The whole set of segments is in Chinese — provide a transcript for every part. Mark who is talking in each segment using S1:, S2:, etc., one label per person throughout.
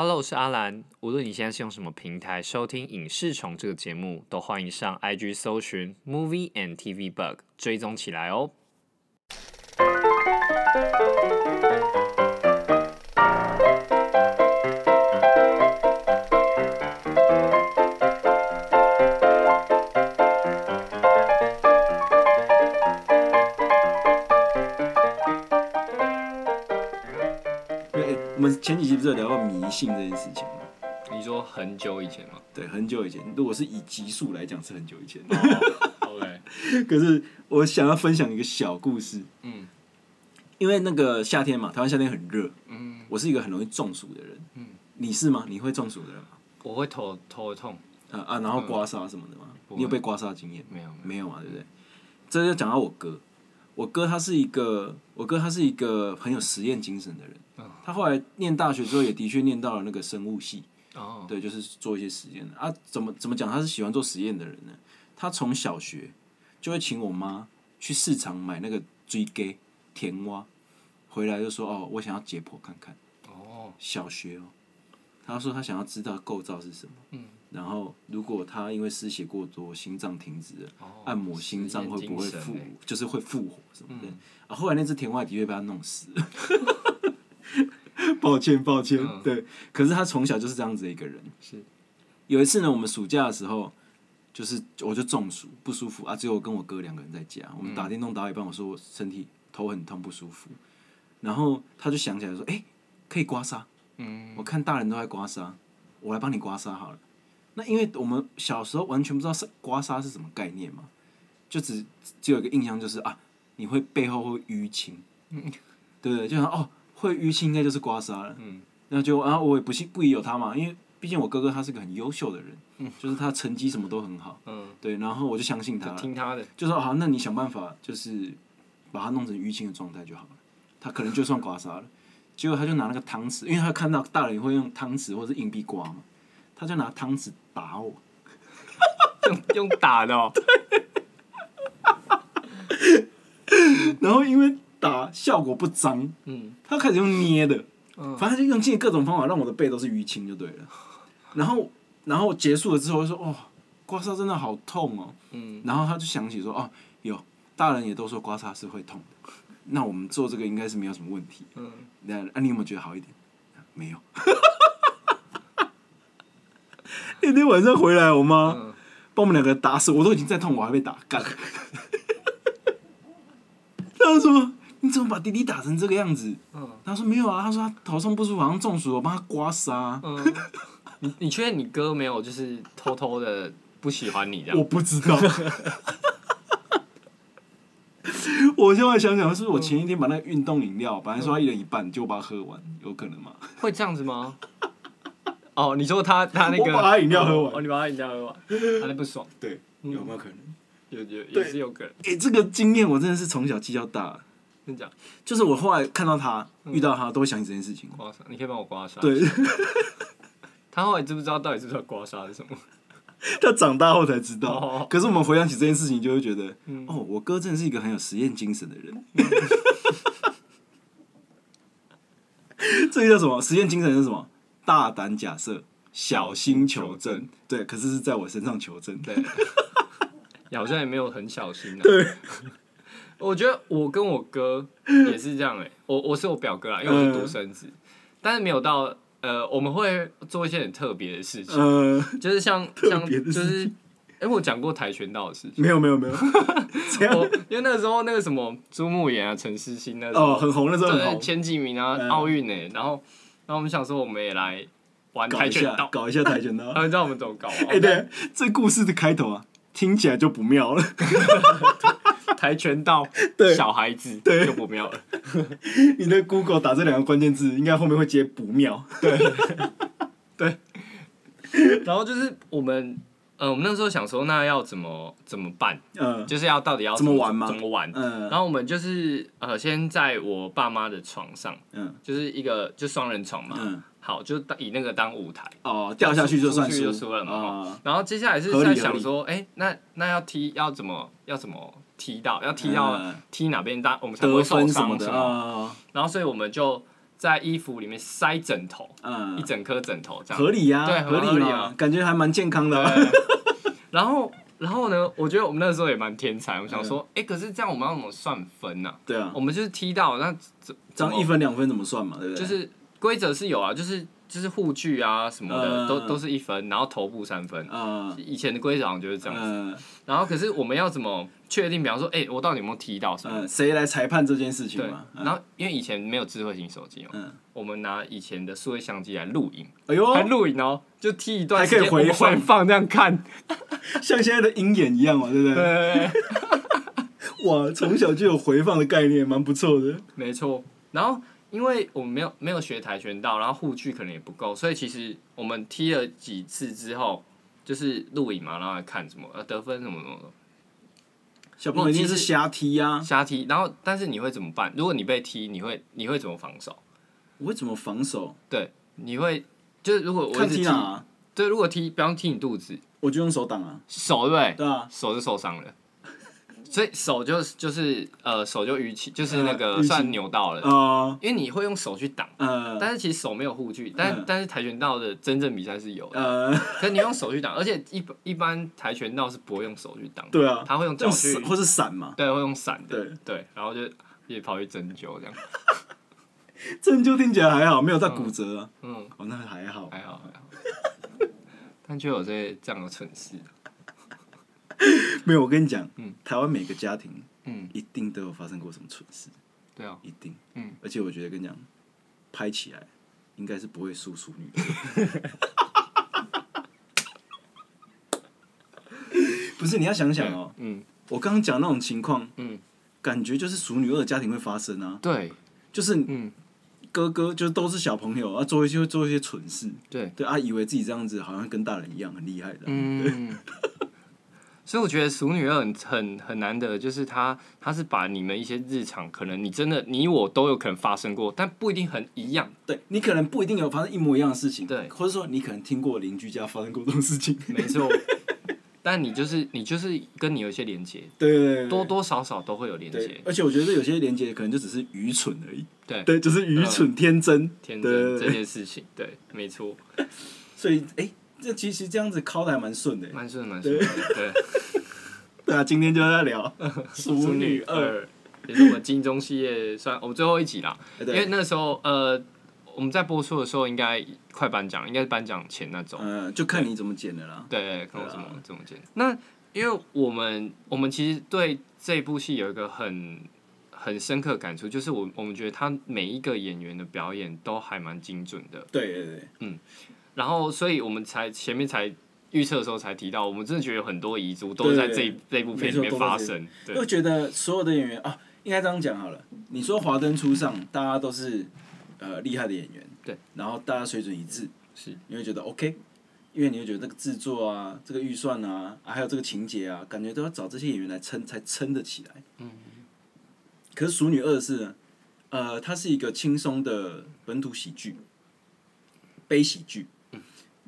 S1: Hello，我是阿兰。无论你现在是用什么平台收听《影视虫》这个节目，都欢迎上 IG 搜寻 Movie and TV Bug 追踪起来哦。
S2: 我们前几集不是聊到迷信这件事情吗？
S1: 你说很久以前吗
S2: 对，很久以前，如果是以集数来讲是很久以前
S1: ，？OK，
S2: 可是我想要分享一个小故事，
S1: 嗯
S2: 因为那个夏天嘛，台湾夏天很热，
S1: 嗯
S2: 我是一个很容易中暑的人，
S1: 嗯，
S2: 你是吗？你会中暑的人吗？
S1: 我会头头痛，
S2: 啊啊，然后刮痧什么的吗？你有被刮痧经验？
S1: 没有没有，
S2: 没有嘛，对不对？这就讲到我哥，我哥他是一个，我哥他是一个很有实验精神的人。
S1: 嗯
S2: 他后来念大学之后，也的确念到了那个生物系，
S1: 哦，
S2: 对，就是做一些实验的啊。怎么怎么讲？他是喜欢做实验的人呢？他从小学就会请我妈去市场买那个追鸡甜蛙，回来就说：“哦，我想要解剖看看。
S1: 哦，”
S2: 小学哦，他说他想要知道构造是什么。
S1: 嗯，
S2: 然后如果他因为失血过多，心脏停止了，
S1: 哦
S2: 按摩心脏会不会复就是会复活什么的。
S1: 嗯
S2: 啊，后来那只田蛙的确被他弄死了。抱歉，抱歉，
S1: 嗯
S2: 对。可是他从小就是这样子的一个人。
S1: 是
S2: 有一次呢，我们暑假的时候，就是我就中暑不舒服啊，只有我跟我哥两个人在家，我们打电动打到一半，我说我身体头很痛不舒服，然后他就想起来说，哎、可以刮痧，
S1: 嗯
S2: 我看大人都在刮痧，我来帮你刮痧好了。那因为我们小时候完全不知道是刮痧是什么概念嘛，就只只有一个印象就是啊，你会背后会淤青，对不对？就想哦，会淤青应该就是刮痧了。
S1: 嗯。
S2: 那就啊，我也不信不疑有他嘛，因为毕竟我哥哥他是个很优秀的人，嗯。就是他成绩什么都很好，
S1: 嗯，
S2: 对，然后我就相信他，
S1: 听他的，
S2: 就说好，那你想办法就是把它弄成淤青的状态就好了，他可能就算刮痧了。结果他就拿那个汤匙，因为他看到大人会用汤匙或者是硬币刮嘛，他就拿汤匙打我，
S1: 用用打的哦，
S2: 然后因为打效果不彰，
S1: 嗯
S2: 他开始用捏的，
S1: 嗯
S2: 反正他就用尽各种方法让我的背都是淤青就对了。然后然后结束了之后就说哦，刮痧真的好痛哦。
S1: 嗯
S2: 然后他就想起说哦，有大人也都说刮痧是会痛的，那我们做这个应该是没有什么问题。
S1: 嗯，
S2: 那啊，你有没有觉得好一点？没有。那天晚上回来，我妈
S1: 嗯
S2: 把我们两个打死，我都已经在痛，我还被打干。他说：“你怎么把弟弟打成这个样子？”
S1: 嗯
S2: 他说：“没有啊。”他说他头上不舒服，好像中暑，我帮他刮痧。
S1: 嗯，你你确定你哥没有就是偷偷的不喜欢你这样我？
S2: 不知道。我现在想想，是不是我前一天把那个运动饮料，本来说他一人一半，就把它喝完，有可能吗？
S1: 会这样子吗？哦，你说他他那个，
S2: 我把他饮料喝完
S1: 哦，你把他饮料喝完，他那不爽，
S2: 对，有没有可能？
S1: 有有也是有可能，
S2: 诶、这个经验我真的是从小记到大，
S1: 真假？
S2: 就是我后来看到他、遇到他，都会想起这件事情。
S1: 刮痧，你可以帮我刮痧。，
S2: 对，
S1: 他后来知不知道到底知不知道刮痧是什么？
S2: 他长大后才知道。
S1: 哦
S2: 可是我们回想起这件事情，就会觉得，
S1: 嗯
S2: 哦，我哥真的是一个很有实验精神的人。这个叫什么？实验精神是什么？大胆假设，小心求证。对，可是是在我身上求证。
S1: 对，也好像也没有很小心啊。
S2: 对，
S1: 我觉得我跟我哥也是这样哎、我我是我表哥啊，因为我是独生子，但是没有到呃，我们会做一些很特别的事情，
S2: 呃，
S1: 就是像 像
S2: 别
S1: 就是，哎、我讲过跆拳道的事情。
S2: 没有没有没有，这样
S1: 我因为那个时候那个什么朱慕言啊、陈诗欣那时候
S2: 哦，很红，那时候
S1: 前几名啊，
S2: 嗯。
S1: 奥运呢，然后然后我们想说我们也来玩跆拳道，
S2: 搞一下跆拳道。
S1: 他们知道我们怎么搞吗？
S2: 哎、对，这故事的开头啊，听起来就不妙了。
S1: 跆拳道
S2: 对
S1: 小孩子
S2: 对
S1: 就不妙了。
S2: 你的 Google 打这两个关键字，应该后面会接不妙。
S1: 对，对然后就是我们呃，我们那时候想说，那要怎么怎么办？
S2: 嗯
S1: 就是要到底要
S2: 怎么玩吗
S1: 怎么玩？
S2: 嗯
S1: 然后我们就是呃，先在我爸妈的床上，
S2: 嗯
S1: 就是一个就双人床嘛，
S2: 嗯，
S1: 好，就当以那个当舞台，
S2: 哦，掉下去就算
S1: 就输了嘛。
S2: 哦
S1: 然后接下来是在想说，哎、那那要踢要怎么要怎么踢到，要踢到、
S2: 嗯
S1: 踢哪边，大我们才不会
S2: 得
S1: 受伤什么
S2: 的
S1: 然后所以我们就在衣服里面塞枕头，
S2: 嗯
S1: 一，整颗枕头这样。
S2: 合理呀，
S1: 对
S2: 合
S1: 合理
S2: 嘛
S1: 啊，
S2: 感觉还蛮健康的啊。
S1: 然后，然后呢？我觉得我们那时候也蛮天才。我想说，哎、可是这样我们要怎么算分呢、
S2: 对啊
S1: 我，们就是踢到那怎
S2: 这样一分两分怎么算嘛？对不对？
S1: 就是规则是有啊，就是就是护具啊什么的，
S2: 嗯
S1: 都都是一分，然后头部三分。
S2: 嗯，
S1: 以前的规则好像就是这样子。
S2: 嗯
S1: 然后可是我们要怎么确定？比方说，哎、我到底有没有踢到什么？
S2: 嗯，谁来裁判这件事情
S1: 对然后因为以前没有智慧型手机嘛，
S2: 嗯，
S1: 我们拿以前的数位相机来录影，
S2: 哎呦，
S1: 还录影哦，就踢一段
S2: 还可以回放
S1: 回放这样看。
S2: 像现在的鹰眼一样嘛，对不对？
S1: 对。
S2: 哇，从小就有回放的概念，蛮不错的。
S1: 没错，然后因为我们没有没有学跆拳道，然后护具可能也不够，所以其实我们踢了几次之后，就是录影嘛，然后来看什么呃得分什么什么的
S2: 小朋友一定是瞎踢啊！
S1: 瞎踢，然后但是你会怎么办？如果你被踢，你会你会怎么防守？
S2: 我会怎么防守？
S1: 对，你会就是如果我踢，
S2: 踢哪啊？
S1: 对，如果踢，比方踢你肚子、
S2: 我就用手挡啊。
S1: 手，对不对？
S2: 对啊，
S1: 手就受伤了。所以手就就是呃手就淤青，就是那个算扭到了，
S2: 呃
S1: 因为你会用手去挡，
S2: 呃。
S1: 但是其实手没有护具，但、
S2: 嗯。
S1: 但是跆拳道的真正比赛是有的，
S2: 呃，
S1: 可是你用手去挡，而且一般一般跆拳道是不会用手去挡，
S2: 对啊，
S1: 他会用脚去，
S2: 或是闪嘛。
S1: 对，会用闪的，
S2: 对。
S1: 对，然后就也跑去针灸这样，
S2: 针灸听起来还好，没有在骨折啊。
S1: 嗯，
S2: 哦，那还好。
S1: 还好还好，但就有这这样的蠢事，
S2: 没有，我跟你讲
S1: 嗯，
S2: 台湾每个家庭
S1: 嗯，
S2: 一定都有发生过什么蠢事，
S1: 对啊，
S2: 一定。
S1: 嗯，
S2: 而且我觉得跟你讲，拍起来应该是不会输淑女。不是，你要想想哦，
S1: 嗯。
S2: 我刚刚讲那种情况，
S1: 嗯，
S2: 感觉就是淑女二家庭会发生啊，
S1: 对，
S2: 就是
S1: 嗯。
S2: 哥哥就是都是小朋友啊，做一些做一些蠢事，
S1: 对，
S2: 对啊，以为自己这样子好像跟大人一样很厉害的，
S1: 嗯。所以我觉得《熟女二》很很很难得，就是他他是把你们一些日常可能你真的你我都有可能发生过，但不一定很一样。
S2: 对你可能不一定有发生一模一样的事情，
S1: 对。
S2: 或者说你可能听过邻居家发生过这种事情，
S1: 没错，但你就是你就是跟你有一些连接，
S2: 对对对对，
S1: 多多少少都会有连接，，
S2: 而且我觉得有些连接可能就只是愚蠢而已，
S1: 对，
S2: 对，就是愚蠢天真，
S1: 天真这件事情，对，没错，
S2: 所以哎、这其实这样子敲的还蛮顺的，
S1: 蛮顺蛮顺的，对，
S2: 对。啊，今天就在聊 淑
S1: 女
S2: 女二，
S1: 也是我们金钟系列算我们最后一集啦，
S2: 哎
S1: 因为
S2: 对，
S1: 那时候呃我们在播出的时候应该快颁奖，应该是颁奖前那种。
S2: 嗯，就看你怎么剪的啦，
S1: 对，看我怎么怎么剪。那因为我们我们其实对这部戏有一个很很深刻感触，就是我我们觉得他每一个演员的表演都还蛮精准的，
S2: 对对对，
S1: 然后所以我们才前面才预测的时候才提到，我们真的觉得有很多遗珠都是在这一这部片里面发生。对
S2: 我觉得所有的演员啊，应该这样讲好了。你说华灯初上，大家都是呃厉害的演员，
S1: 对，
S2: 然后大家水准一致，
S1: 是，
S2: 你会觉得 OK，因为你会觉得这个制作啊、这个预算啊，啊还有这个情节啊，感觉都要找这些演员来撑才撑得起来。嗯。可是《熟女二》是呢，呃，它是一个轻松的本土喜剧，悲喜剧。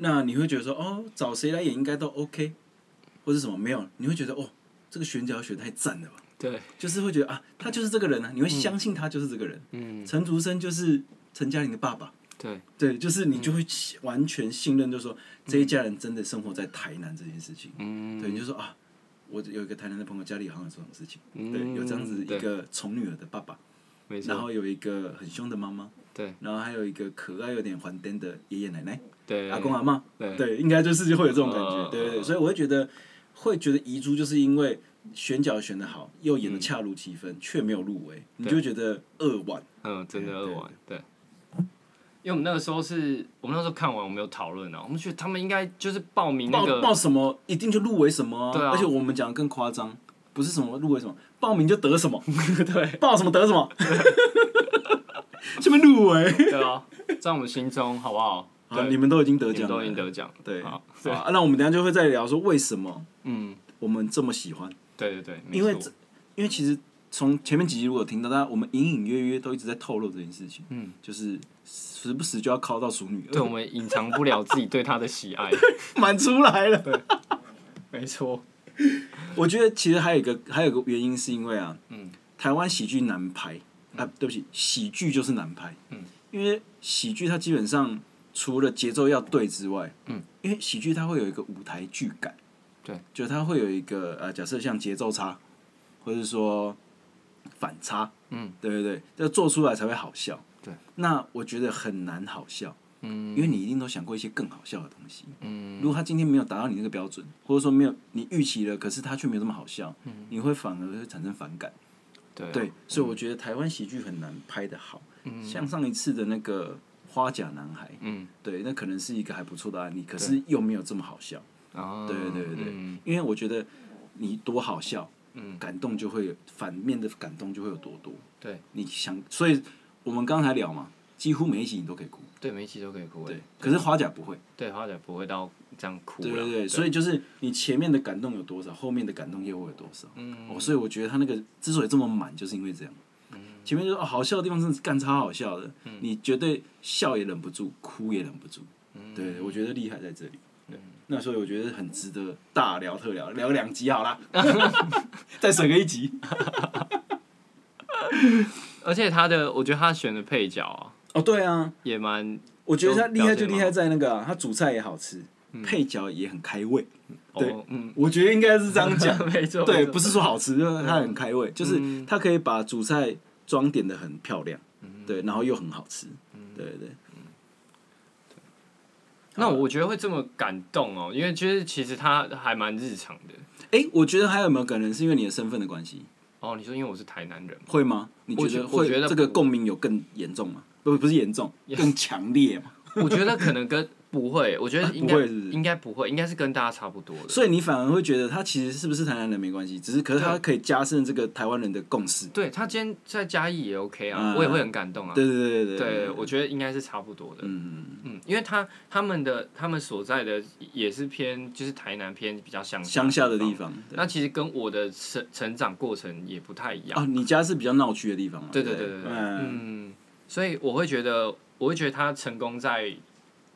S2: 那你会觉得说，哦，找谁来演应该都 OK，或者什么？没有，你会觉得哦，这个选角选得太赞了吧？
S1: 对，
S2: 就是会觉得啊，他就是这个人啊，你会相信他就是这个人。
S1: 嗯，
S2: 陈竹生就是陈嘉玲的爸爸，
S1: 对，
S2: 对，就是你就会完全信任，就是说这一家人真的生活在台南这件事情。
S1: 嗯，
S2: 对，你就说啊，我有一个台南的朋友，家里好像有这种事情，
S1: 嗯。
S2: 对，有这样子一个宠女儿的爸爸，然后有一个很凶的妈妈，
S1: 对。
S2: 然后还有一个可爱有点还癫的爷爷奶奶、
S1: 对，
S2: 阿公阿妈，
S1: 对。
S2: 对，应该就是会有这种感觉，
S1: 呃
S2: 对对对，所以我会觉得会觉得遗珠，就是因为选角选的好，又演的
S1: 嗯
S2: 恰如其分，却没有入围，你就会觉得扼腕。
S1: 嗯，真的
S2: 对
S1: 二完，对。因为我们那个时候是我们那时候看完，我们有讨论啊，我们觉得他们应该就是报名那
S2: 报
S1: 个
S2: 报什么一定就入围什么、
S1: 对啊。
S2: 而且我们讲的更夸张，不是什么入围什么，报名就得什么，
S1: 对。
S2: 报什么得什么，这么入围，
S1: 对啊，在我们心中好不好？
S2: 啊，
S1: 对，
S2: 你们都已经得奖
S1: 都已经得奖，
S2: 对，
S1: 好
S2: 那我们等下就会再聊说为什么
S1: 嗯，
S2: 我们这么喜欢，
S1: 对对对，
S2: 因为这因为其实从前面几集如果听到大家，我们隐隐约约都一直在透露这件事情，
S1: 嗯，
S2: 就是时不时就要靠到熟女，
S1: 对我们隐藏不了自己对她的喜爱，
S2: 满出来了。
S1: 没错，
S2: 我觉得其实还有一个还有一个原因是因为啊，
S1: 嗯。
S2: 台湾喜剧难拍啊，对不起，喜剧就是难拍，
S1: 嗯。
S2: 因为喜剧它基本上除了节奏要对之外，
S1: 嗯，
S2: 因为喜剧它会有一个舞台剧感，
S1: 对，
S2: 就它会有一个呃，假设像节奏差，或者说反差，
S1: 嗯，
S2: 对对对，要做出来才会好笑。
S1: 对，
S2: 那我觉得很难好笑，
S1: 嗯。
S2: 因为你一定都想过一些更好笑的东西。
S1: 嗯。
S2: 如果他今天没有达到你那个标准，或者说没有你预期了，可是他却没有这么好笑，嗯。你会反而会产生反感。
S1: 对啊。
S2: 对，所以我觉得台湾喜剧很难拍的好。嗯。像上一次的那个《花甲男孩》，
S1: 嗯
S2: 对，那可能是一个还不错的案例，可是又没有这么好笑。
S1: 啊，
S2: 对对对对
S1: 嗯
S2: 因为我觉得你多好笑，
S1: 嗯
S2: 感动就会有反面的感动就会有多多。
S1: 对
S2: 你想，所以我们刚才聊嘛，几乎每一集你都可以哭。
S1: 对，每一集都可以哭，
S2: 对，可是花甲不会。
S1: 对，花甲不会到这样哭啦
S2: 对对对，所以就是你前面的感动有多少，后面的感动又会有多少。
S1: 嗯
S2: 哦，所以我觉得他那个之所以这么满，就是因为这样。前面就说哦，好笑的地方真的是干超好笑的，你绝对笑也忍不住，哭也忍不住。对，我觉得厉害在这里。对，那所以我觉得很值得大聊特聊，聊两集好了，再省个一集。
S1: 而且他的，我觉得他选的配角啊，
S2: 哦，对啊，
S1: 也蛮
S2: 我觉得他厉害就厉害在那个、啊，他主菜也好吃，配角也很开胃。对
S1: 哦嗯，
S2: 我觉得应该是这样讲。
S1: 没错，
S2: 对，不是说好吃，就是他很开胃，就是
S1: 嗯
S2: 它可以把主菜装点的很漂亮，对，然后又很好吃，
S1: 嗯
S2: 对对对。
S1: 那我觉得会这么感动哦，因为就是其实他还蛮日常的。
S2: 哎，我觉得还有没有可能是因为你的身份的关系，
S1: 哦，你说因为我是台南人，
S2: 会吗？你觉得
S1: 觉我觉得
S2: 会这个共鸣有更严重吗？不，不是严重，更强烈嘛？
S1: 我觉得可能跟不会，我觉得应该、应该不会，应该是跟大家差不多的。
S2: 所以你反而会觉得他其实是不是台南人没关系，只是可是他可以加深这个台湾人的共识。
S1: 对他今天在嘉义也 OK 啊，
S2: 嗯
S1: 我也会很感动啊。
S2: 对对对对
S1: 对，我觉得应该是差不多的。
S2: 嗯，
S1: 嗯，因为他他们的他们所在的也是偏就是台南偏比较乡
S2: 乡下的地
S1: 方，那其实跟我的成成长过程也不太一样。
S2: 哦，你家是比较闹区的地方吗？
S1: 对
S2: 对
S1: 对对对
S2: 嗯，
S1: 所以我会觉得，我会觉得他成功在，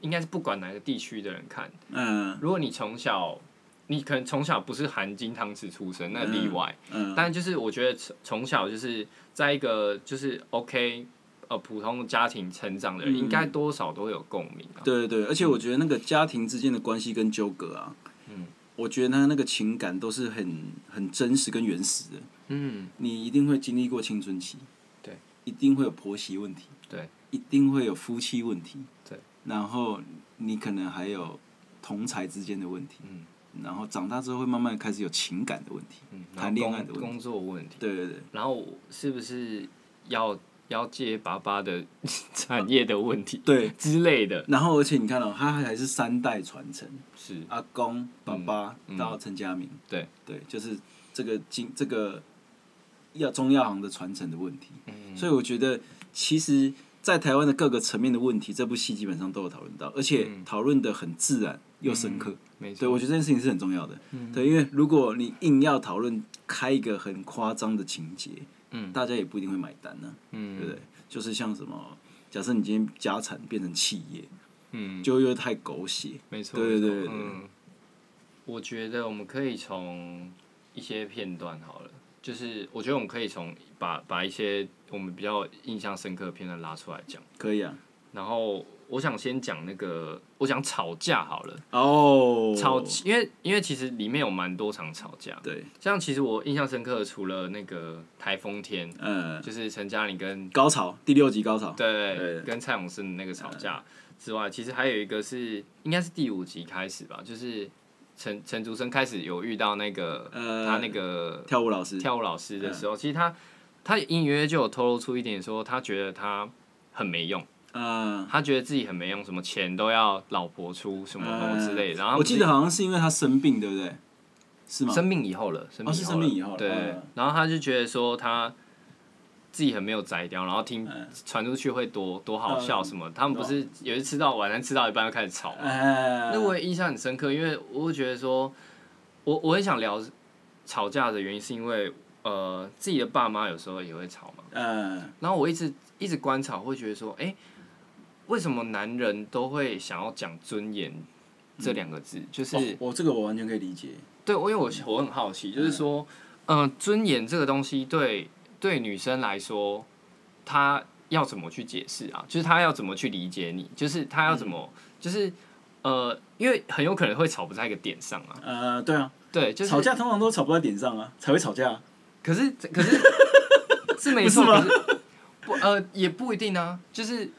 S1: 应该是不管哪个地区的人看，
S2: 嗯。
S1: 如果你从小，你可能从小不是含金汤匙出生，那例外，
S2: 嗯，
S1: 但就是我觉得从从小就是在一个就是 OK 呃普通家庭成长的人，
S2: 嗯。
S1: 应该多少都会有共鸣啊。
S2: 对对对，而且我觉得那个家庭之间的关系跟纠葛啊，
S1: 嗯，
S2: 我觉得他那个情感都是很很真实跟原始的。
S1: 嗯，
S2: 你一定会经历过青春期，
S1: 对，
S2: 一定会有婆媳问题，
S1: 对，
S2: 一定会有夫妻问题，
S1: 对，
S2: 然后你可能还有同才之间的问题，
S1: 嗯，
S2: 然后长大之后会慢慢开始有情感的问题，
S1: 嗯，
S2: 谈恋爱的问题
S1: 工作问题，
S2: 对对对，
S1: 然后是不是要要接爸爸的 产业的问题
S2: 对，
S1: 之类的？
S2: 然后而且你看到、他还是三代传承，
S1: 是，
S2: 阿公、爸爸
S1: 嗯
S2: 到陈家明，
S1: 对
S2: 对，就是这个经这个药中药行的传承的问题。
S1: 嗯，
S2: 所以我觉得，其实，在台湾的各个层面的问题，这部戏基本上都有讨论到，而且
S1: 嗯。
S2: 讨论的很自然又深刻。
S1: 没错，
S2: 对，我觉得这件事情是很重要的。对，因为如果你硬要讨论开一个很夸张的情节，
S1: 嗯。
S2: 大家也不一定会买单呢、
S1: 嗯，
S2: 对不对？就是像什么，假设你今天家产变成企业，
S1: 嗯，
S2: 就又太狗血。
S1: 没错，
S2: 对
S1: 没错。
S2: 对对对。
S1: 嗯，我觉得我们可以从一些片段好了，就是我觉得我们可以从把把一些我们比较印象深刻的片段拉出来讲，
S2: 可以啊。
S1: 然后我想先讲那个，我想吵架好了，
S2: 哦，
S1: 吵，因为因为其实里面有蛮多场吵架，
S2: 对，
S1: 像其实我印象深刻的，除了那个台风天，
S2: 嗯，
S1: 就是陈嘉玲跟
S2: 高潮第六集高潮，
S1: 对
S2: 對
S1: 跟蔡永生的那个吵架之外，其实还有一个是应该是第五集开始吧，就是陈陈竹生开始有遇到那个、
S2: 呃
S1: 他那个
S2: 跳舞老师，
S1: 跳舞老师的时候，其实他他隐隐约约就有透露出一点说，他觉得他很没用，
S2: 嗯，
S1: 他觉得自己很没用，什么钱都要老婆出，什么什么之类的。然后
S2: 我记得好像是因为他生病，对不对？是吗？
S1: 生病以后了，生病
S2: 哦是生病以后了
S1: 对，
S2: 嗯
S1: 然后他就觉得说他自己很没有摘掉，然后听
S2: 嗯
S1: 传出去会多多好笑什么。他们不是有一次吃到晚餐吃到一半就开始吵那我也印象很深刻，因为我会觉得说，我我很想聊吵架的原因，是因为呃自己的爸妈有时候也会吵嘛。
S2: 嗯，
S1: 然后我一直一直观察，会觉得说，哎、为什么男人都会想要讲尊严这两个字？就是、
S2: 哦我这个我完全可以理解。
S1: 对，我因为我我很好奇，就是说，嗯、尊严这个东西对对女生来说，她要怎么去解释啊？就是她要怎么去理解你？就是她要怎么，就是呃，因为很有可能会吵不在一个点上啊。
S2: 呃，对啊，
S1: 对，就是
S2: 吵架通常都吵不在点上啊，才会吵架啊。
S1: 可是可是 是没错，
S2: 不是吗？
S1: 可是不呃也不一定啊，就是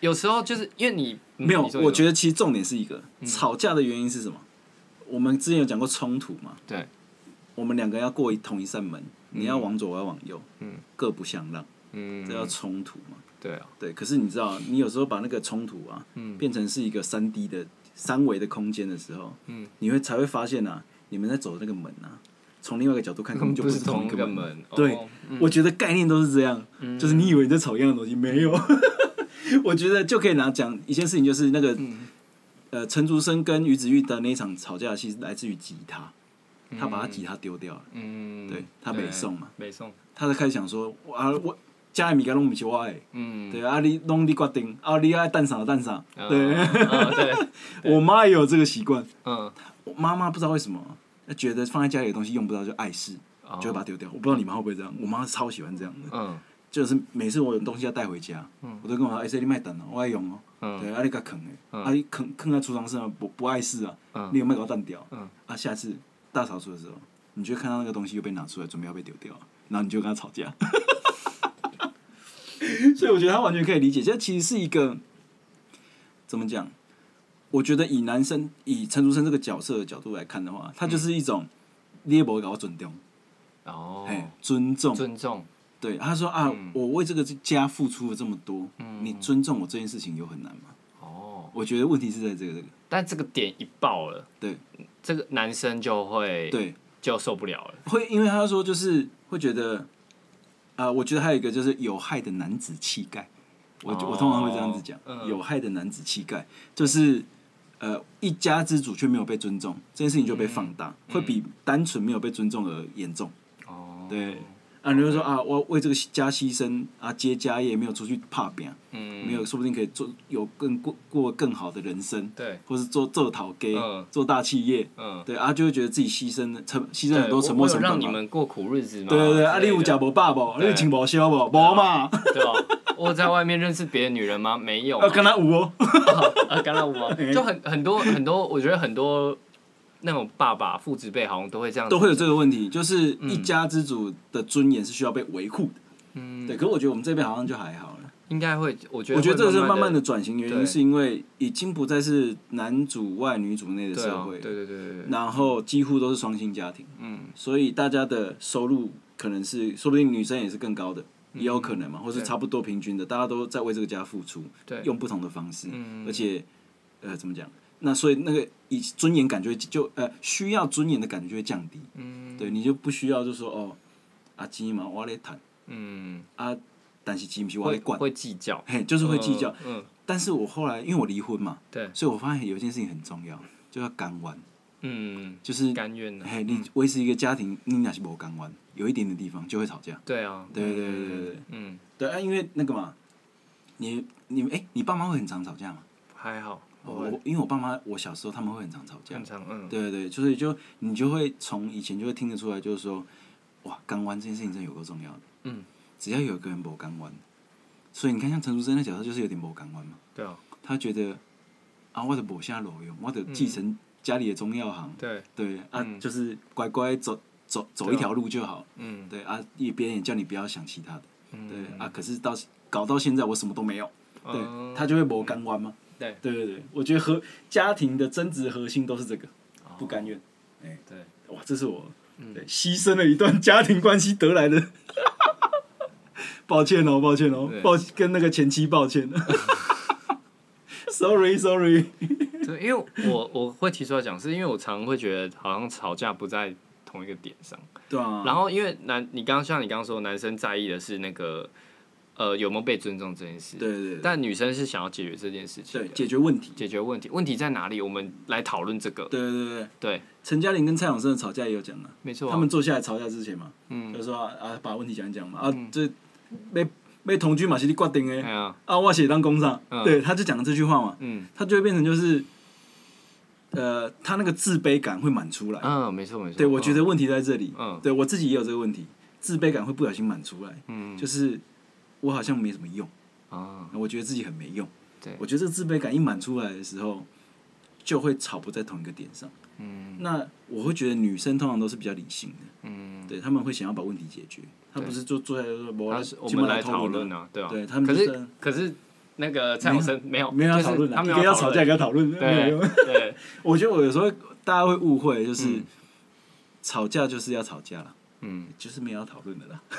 S1: 有时候就是因为你
S2: 没有，我觉
S1: 得
S2: 得其实重点是一个吵架的原因是什么？我们之前有讲过冲突嘛，
S1: 对，
S2: 我们两个要过一同一扇门，你要往左，我要往右，
S1: 嗯，
S2: 各不相让，
S1: 嗯。
S2: 这叫冲突嘛。
S1: 对啊，
S2: 对，可是你知道，你有时候把那个冲突啊，
S1: 嗯。
S2: 变成是一个三 D 的三维的空间的时候，
S1: 嗯，
S2: 你会才会发现啊，你们在走的那个门啊，从另外一个角度看 根本就
S1: 不
S2: 是同
S1: 同一个
S2: 一个门。对我觉得概念都是这样，就是你以为你在吵一样的东西，没有。我觉得就可以拿讲一件事情，就是那个、
S1: 嗯。
S2: 呃陈竹生跟于子玉的那一场吵架，其实来自于吉他，他把他吉他丢掉了，
S1: 嗯，
S2: 对他北送嘛，
S1: 北送，
S2: 他就开始想说啊我。家里物件拢毋是我的，
S1: 嗯，
S2: 对啊，你弄你决定，啊，你爱蛋啥蛋啥，
S1: 嗯
S2: 对，我妈也有这个习惯，
S1: 嗯，
S2: 我妈妈不知道为什么，觉得放在家里的东西用不到就碍事，
S1: 哦
S2: 就会把它丢掉。我不知道你妈会不会这样，我妈超喜欢这样的，
S1: 嗯
S2: 就是每次我有东西要带回家，我都跟我说：“哎、欸，你卖等哦，我爱用哦。
S1: 嗯
S2: 对，啊，你甲啃诶，啊，你啃啃在储藏室啊，不不碍事啊，
S1: 嗯
S2: 你有没有给我断掉？
S1: 嗯
S2: 啊，下次大扫除的时候，你就看到那个东西又被拿出来，准备要被丢掉，然后你就跟他吵架。所以我觉得他完全可以理解，这其实是一个怎么讲？我觉得以男生以陈竹生这个角色的角度来看的话，他就是一种你也不会搞我尊重，
S1: 哦，
S2: 哎，尊重。
S1: 尊重，
S2: 对，他说啊，
S1: 嗯。
S2: 我为这个家付出了这么多，你尊重我这件事情有很难吗？
S1: 哦，
S2: 我觉得问题是在这个。这个，
S1: 但这个点一爆了，
S2: 对。
S1: 这个男生就会
S2: 对，
S1: 就受不了了，
S2: 会因为他说就是会觉得，啊、我觉得还有一个就是有害的男子气概，我我通常会这样子讲，
S1: 嗯。
S2: 有害的男子气概就是。呃，一家之主却没有被尊重，这件事情就被放大，会比单纯没有被尊重而严重。
S1: 哦，
S2: 对，啊，你就说啊，我为这个家牺牲啊，接家业，没有出去怕病，
S1: 嗯，
S2: 没有，说不定可以做有更过过更好的人生，
S1: 对，
S2: 或是做做讨给
S1: 嗯
S2: 做大企业，
S1: 嗯，
S2: 对啊，就会觉得自己牺牲了，沉牺牲很多沉没
S1: 我我有
S2: 成本嘛。
S1: 让你们过苦日子嘛，
S2: 对对对，啊，你有食无饱无？你
S1: 对
S2: 有穿无烧无？无嘛，
S1: 对吧？我在外面认识别的女人吗？没有嘛，
S2: 啊，跟他有哦。
S1: 啊，橄榄舞哦？就很很多很多，我觉得很多那种爸爸父子辈好像都会这样，
S2: 都会有这个问题，就是一家之主的尊严是需要被维护的。
S1: 嗯，
S2: 对，可是我觉得我们这边好像就还好了。
S1: 应该会，我觉得
S2: 我觉得这个是
S1: 慢
S2: 慢慢的转型，原因是因为已经不再是男主外女主内的社会
S1: 对，对对对对，
S2: 然后几乎都是双薪家庭。
S1: 嗯，
S2: 所以大家的收入可能是，说不定女生也是更高的，也有可能嘛，或是差不多平均的，大家都在为这个家付出，
S1: 对，
S2: 用不同的方式，
S1: 嗯
S2: 而且呃怎么讲？那所以那个以尊严感觉就呃需要尊严的感觉就会降低，
S1: 嗯。
S2: 对你就不需要就说哦，阿基嘛我来谈
S1: 嗯，
S2: 啊，但是钱不是我
S1: 会
S2: 来管，
S1: 会计较，
S2: 嘿，就是会计较。
S1: 嗯，
S2: 但是我后来因为我离婚嘛，
S1: 对，
S2: 所以我发现有一件事情很重要，就要甘愿，
S1: 嗯，
S2: 就是
S1: 甘愿的，
S2: 嘿，你维持一个家庭，你那是不甘愿，有一点点地方就会吵架。
S1: 对啊，
S2: 对对对对对。
S1: 嗯，
S2: 对啊，因为那个嘛，你你哎、你爸妈会很常吵架吗？
S1: 还好，
S2: 我因为我爸妈我小时候他们会很常吵架。
S1: 很，常，嗯，
S2: 对对对，所以就你就会从以前就会听得出来，就是说，哇，港湾这件事情真的有够重要的。
S1: 嗯，
S2: 只要有一个人没干弯，所以你看像陈淑贞的角色就是有点没干弯嘛，
S1: 对啊，
S2: 他觉得啊，我的某下裸用，我的继承家里的中药行，
S1: 对，
S2: 对啊，
S1: 嗯。
S2: 就是乖乖走走走一条路就好，
S1: 嗯，
S2: 对啊，一边也叫你不要想其他的，
S1: 嗯。
S2: 对啊，可是到搞到现在我什么都没有。对
S1: 嗯，
S2: 他就会磨干弯嘛。
S1: 对。
S2: 对对对，我觉得和家庭的争执核心都是这个不甘愿。哎。
S1: 对，
S2: 哇，这是我
S1: 嗯。
S2: 对牺牲了一段家庭关系得来的。抱歉哦，抱歉哦
S1: 对，
S2: 抱跟那个前妻抱歉。Sorry Sorry，
S1: 对，因为我我会提出来讲，是因为我常常会觉得好像吵架不在同一个点上。
S2: 对啊，
S1: 然后因为男，你刚刚像你刚刚说，男生在意的是那个呃有没有被尊重这件事，
S2: 对对對
S1: 但女生是想要解决这件事情
S2: 对，解决问题。
S1: 解决问题，问题在哪里？我们来讨论这个。
S2: 对对对对，
S1: 对，
S2: 陈嘉玲跟蔡永生的吵架也有讲啊，
S1: 没错啊。
S2: 他们坐下来吵架之前嘛，
S1: 嗯
S2: 就说啊啊把问题讲一讲嘛，啊这被。被同居嘛是你决定的
S1: 哎，
S2: 啊我写当工上，
S1: 嗯
S2: 对，他就讲了这句话嘛，
S1: 嗯
S2: 他就会变成就是，呃，他那个自卑感会满出来。
S1: 嗯，没错没错。
S2: 对，我觉得问题在这里。
S1: 嗯。
S2: 对我自己也有这个问题，自卑感会不小心满出来。
S1: 嗯，
S2: 就是我好像没什么用，
S1: 啊，
S2: 我觉得自己很没用。
S1: 对。
S2: 我觉得这个自卑感一满出来的时候，就会吵不在同一个点上。
S1: 嗯。
S2: 那我会觉得女生通常都是比较理性的，
S1: 嗯，
S2: 对他们会想要把问题解决，他不是就坐下来说我
S1: 们来
S2: 讨
S1: 讨论啊，对啊，
S2: 对他们
S1: 可
S2: 就是是
S1: 可是那个蔡永生没有
S2: 没有要讨论啊，
S1: 他们有
S2: 你可以要吵架，
S1: 论
S2: 跟他讨论，没有
S1: 对
S2: 用。
S1: 对，
S2: 我觉得我有时候大家会误会，就是、
S1: 嗯
S2: 吵架就是要吵架了，
S1: 嗯
S2: 就是没有要讨论的啦。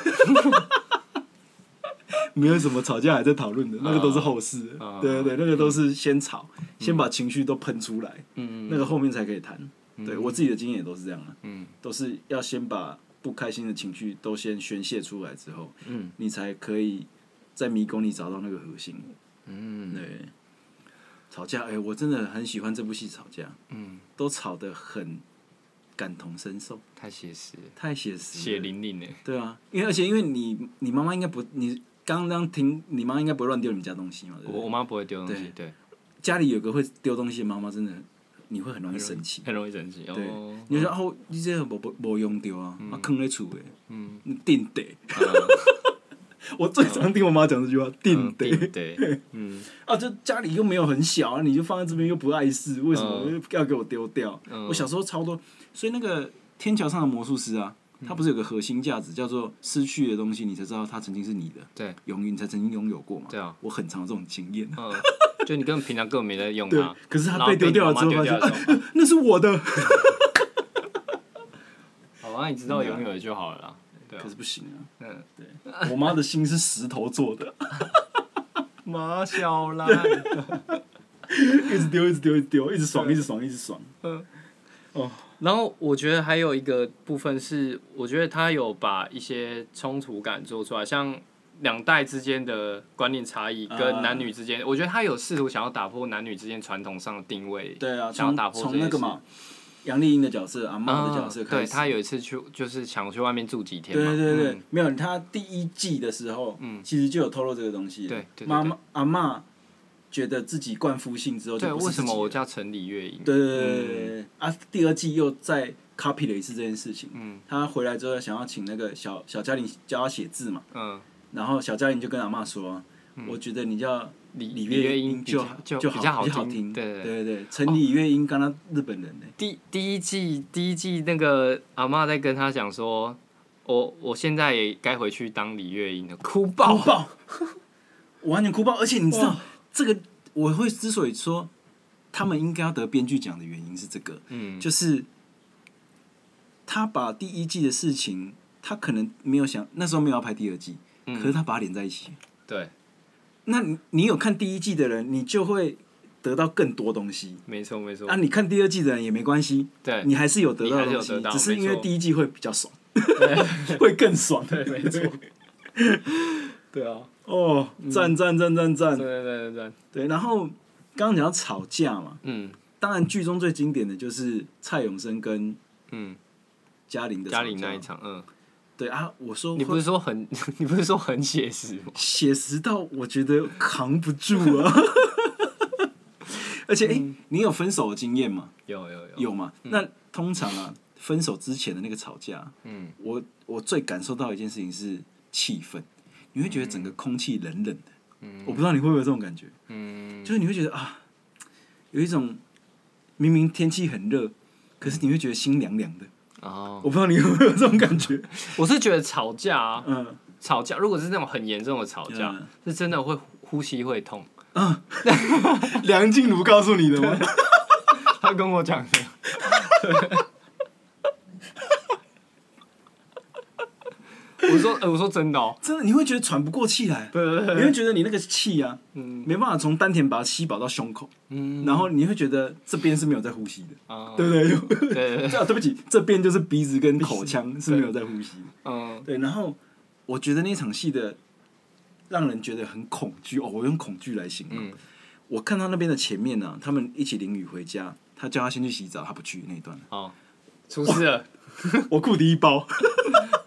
S2: 没有什么吵架还在讨论的，那个都是后事。
S1: 啊
S2: 对对对，那个都是先吵，先把情绪都喷出来，
S1: 嗯
S2: 那个后面才可以谈。对我自己的经验也都是这样啊，
S1: 嗯
S2: 都是要先把不开心的情绪都先宣泄出来之后，
S1: 嗯
S2: 你才可以在迷宫里找到那个核心。
S1: 嗯。
S2: 对，吵架，哎、我真的很喜欢这部戏吵架，
S1: 嗯，
S2: 都吵得很感同身受，
S1: 太写实，
S2: 太写实。
S1: 血淋淋的，
S2: 对啊，因为而且因为你你妈妈应该不，你刚刚听你妈应该不会乱丢你们家东西嘛？
S1: 我我妈不会丢东西，对，
S2: 家里有个会丢东西的妈妈，真的你会很容易生气。
S1: 很容易生气
S2: 对。
S1: 哦，，
S2: 你就说哦，你这个无无无用丢啊，啊坑在厝诶，
S1: 嗯，
S2: 你定得。
S1: 嗯
S2: 我最常听我妈讲这句话，定
S1: 嗯
S2: 得。
S1: 对，嗯
S2: 啊，就家里又没有很小啊，你就放在这边又不碍事，为什么要给我丢掉？
S1: 嗯
S2: 我小时候超多，所以那个天桥上的魔术师啊，他不是有个核心价值叫做失去的东西，你才知道它曾经是你的，
S1: 对
S2: 拥有你才曾经拥有过嘛。
S1: 对啊，
S2: 我很常有这种经验。
S1: 嗯，就你根本平常根本没在用它，，
S2: 可是它被丢掉了之后，那是我的，
S1: 好啊，你知道拥有的就好了啦，对啊
S2: 可是，不行啊。
S1: 嗯，对
S2: 我妈的心是石头做的，
S1: 马小兰，
S2: 一直丢，一直丢，一直丢，一直爽，一直爽，一直爽。
S1: 然后我觉得还有一个部分是，我觉得他有把一些冲突感做出来，像两代之间的观念差异
S2: 啊
S1: 跟男女之间，我觉得他有试图想要打破男女之间传统上的定位。
S2: 对啊，
S1: 想要
S2: 从
S1: 打破这件事
S2: 从那个嘛，杨丽英的角色，阿妈的角色
S1: 嗯
S2: 开始。
S1: 对他有一次去，就是想去外面住几天嘛。
S2: 对对对，
S1: 嗯
S2: 没有他第一季的时候，
S1: 嗯
S2: 其实就有透露这个东西。
S1: 对
S2: 妈妈阿妈觉得自己冠夫姓之后就
S1: 对，为什么我叫陈李月英？
S2: 对对对对对对啊！第二季又再 copy 了一次这件事情。
S1: 嗯
S2: 他回来之后想要请那个小小嘉玲教他写字嘛，
S1: 嗯，
S2: 然后小嘉玲就跟阿妈说：“我觉得你叫
S1: 李
S2: 李
S1: 月
S2: 月
S1: 英
S2: 就
S1: 就
S2: 就
S1: 比较好
S2: 好听。
S1: 对对对。
S2: 陈李月英刚刚日本人呢。
S1: 第第一季第一季那个阿妈在跟他讲说，我我现在也该回去当李月英了，哭爆
S2: 哭。爆，我完全哭爆！而且你知道这个，我会之所以说他们应该要得编剧奖的原因是这个，
S1: 嗯，
S2: 就是他把第一季的事情，他可能没有想那时候没有要拍第二季，
S1: 嗯
S2: 可是他把它连在一起。
S1: 对，
S2: 那你你有看第一季的人，你就会得到更多东西。
S1: 没错没错。
S2: 啊，，你看第二季的人也没关系，
S1: 对，
S2: 你还是有得到东西只是因为第一季会比较爽，会更爽。
S1: 对没错，对啊，
S2: 哦，赞赞赞赞赞。
S1: 对！对对对对，
S2: 对，然后刚刚讲到吵架嘛，
S1: 嗯。
S2: 当然剧中最经典的就是蔡永生跟
S1: 嗯，
S2: 嘉玲的
S1: 嘉玲那一场，嗯，
S2: 对啊，我说
S1: 你不是说很 你不是说很写实吗？
S2: 写实到我觉得扛不住啊。而且，哎、
S1: 嗯
S2: 你有分手的经验吗？
S1: 有有有，
S2: 有吗？那通常啊，分手之前的那个吵架，
S1: 嗯
S2: 我我最感受到一件事情是气氛，你会觉得整个空气冷冷的。
S1: 嗯
S2: 我不知道你会不会有这种感觉，
S1: 嗯，
S2: 就是你会觉得啊，有一种明明天气很热，可是你会觉得心凉凉的。
S1: 哦
S2: 我，不知道你有没有这种感觉。
S1: 我是觉得吵架啊，
S2: 嗯，
S1: 吵架如果是那种很严重的吵架
S2: 嗯，
S1: 是真的会呼吸会痛。
S2: 梁静茹告诉你的吗？
S1: 他跟我讲的。我说，呃我说真的哦，
S2: 真的，你会觉得喘不过气来，
S1: 对对
S2: 你会觉得你那个气啊，
S1: 嗯。
S2: 没办法从丹田把它吸饱到胸口，
S1: 嗯。
S2: 然后你会觉得这边是没有在呼吸的，
S1: 啊，
S2: 对不对？
S1: 对对对，
S2: 啊，对不起，这边就是鼻子跟口腔是没有在呼吸的。
S1: 嗯。
S2: 对，然后我觉得那场戏的让人觉得很恐惧哦，我用恐惧来形容。
S1: 嗯。
S2: 我看到那边的前面呢、他们一起淋雨回家，他叫他先去洗澡，他不去那一段，
S1: 哦，出事了，
S2: 我裤底一包。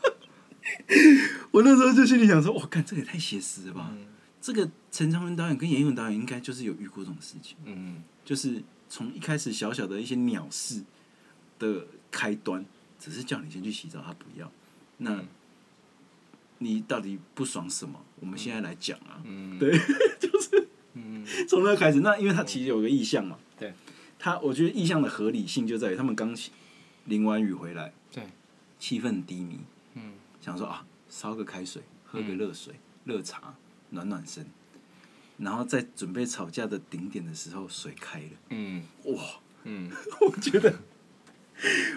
S2: 我那时候就心里想说，我看这也太写实了吧！这个陈昌文导演跟严勇导演应该就是有遇过这种事情，
S1: 嗯。
S2: 就是从一开始小小的一些鸟事的开端，只是叫你先去洗澡，他不要。那、
S1: 嗯。
S2: 你到底不爽什么？我们现在来讲啊。
S1: 嗯，
S2: 对，就是从那开始。那因为他其实有个意向嘛，
S1: 对，
S2: 他我觉得意向的合理性就在于他们刚淋完雨回来，
S1: 对，
S2: 气氛低迷，
S1: 嗯，
S2: 想说啊，烧个开水，喝个热水、热茶，暖暖身，然后在准备吵架的顶点的时候，水开了，
S1: 嗯。
S2: 哇！
S1: 嗯。
S2: 我觉得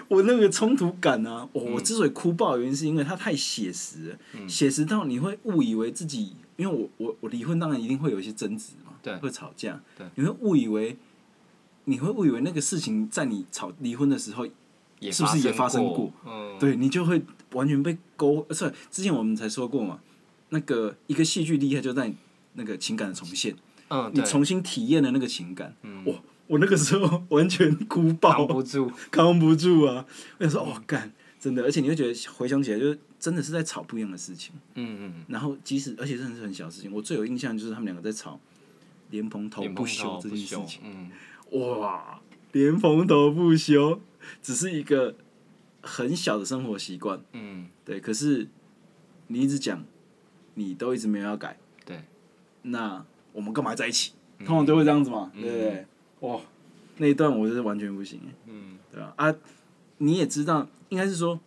S2: 我那个冲突感啊，我、我之所以哭爆，原因是因为它太写实了，写实到你会误以为自己，因为我我我离婚当然一定会有一些争执嘛，
S1: 对。
S2: 会吵架。
S1: 对，
S2: 你会误以为，你会误以为那个事情在你吵离婚的时候，
S1: 也
S2: 是不是也发生
S1: 过
S2: 过？
S1: 嗯，
S2: 对你就会完全被勾，呃，是之前我们才说过嘛，那个一个戏剧厉害就在那个情感的重现，
S1: 嗯，
S2: 你重新体验了那个情感，哇！我那个时候 完全哭爆，
S1: 扛不住，
S2: 扛不住啊！我想说，哦，干，真的，而且你会觉得回想起来，就是真的是在吵不一样的事情。
S1: 嗯嗯，
S2: 然后即使而且真的是很小的事情，我最有印象就是他们两个在吵莲蓬头不休
S1: 头不休
S2: 这件事情。
S1: 嗯
S2: 哇，莲蓬头不休，只是一个很小的生活习惯，
S1: 嗯，
S2: 对。可是你一直讲，你都一直没有要改，
S1: 对，
S2: 那我们干嘛在一起？通常都会这样子嘛，对不对？哇，那一段我是完全不行，
S1: 嗯
S2: 对吧？啊，你也知道，应该是说，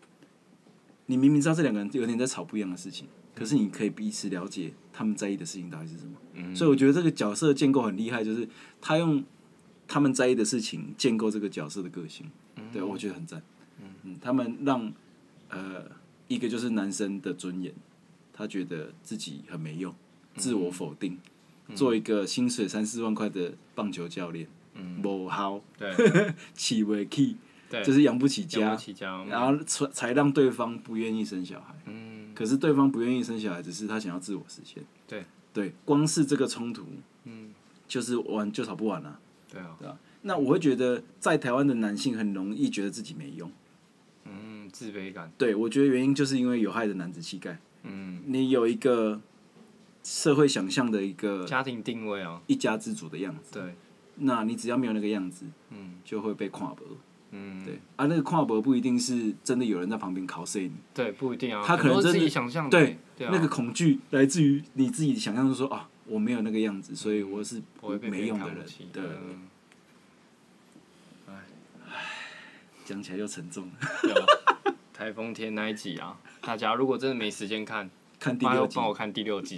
S2: 你明明知道这两个人有点在吵不一样的事情，可是你可以彼此了解他们在意的事情到底是什么。
S1: 嗯，
S2: 所以我觉得这个角色建构很厉害，就是他用他们在意的事情建构这个角色的个性，对我觉得很赞。嗯，他们让呃一个就是男生的尊严，他觉得自己很没用，自我否定，做一个薪水三四万块的棒球教练，
S1: 嗯。
S2: 不好，
S1: 对。
S2: 起不起，
S1: 对，
S2: 就是养不起家，然后才才让对方不愿意生小孩。
S1: 嗯。
S2: 可是对方不愿意生小孩，只是他想要自我实现。
S1: 对。
S2: 对，光是这个冲突，
S1: 嗯，
S2: 就是玩就吵不完了、
S1: 对啊，
S2: 对吧？那我会觉得，在台湾的男性很容易觉得自己没用。
S1: 嗯，自卑感，
S2: 对我觉得原因就是因为有害的男子气概。
S1: 嗯，
S2: 你有一个社会想象的一个
S1: 家庭定位哦，
S2: 一家之主的样子，
S1: 对，
S2: 那你只要没有那个样子，
S1: 嗯。
S2: 就会被跨博。
S1: 嗯，
S2: 对。啊，那个跨博不一定是真的有人在旁边 cos 你，
S1: 对，不一定啊，
S2: 他可能
S1: 自
S2: 真的
S1: 己想象的，
S2: 对
S1: 对啊，
S2: 那个恐惧来自于你自己想象中说啊，我没有那个样子，所以我是没用的人。对，
S1: 嗯
S2: 讲起来就沉重了。
S1: 对啊，台风天那一集啊，大家如果真的没时间看，
S2: 看第六集，
S1: 帮我看第六集，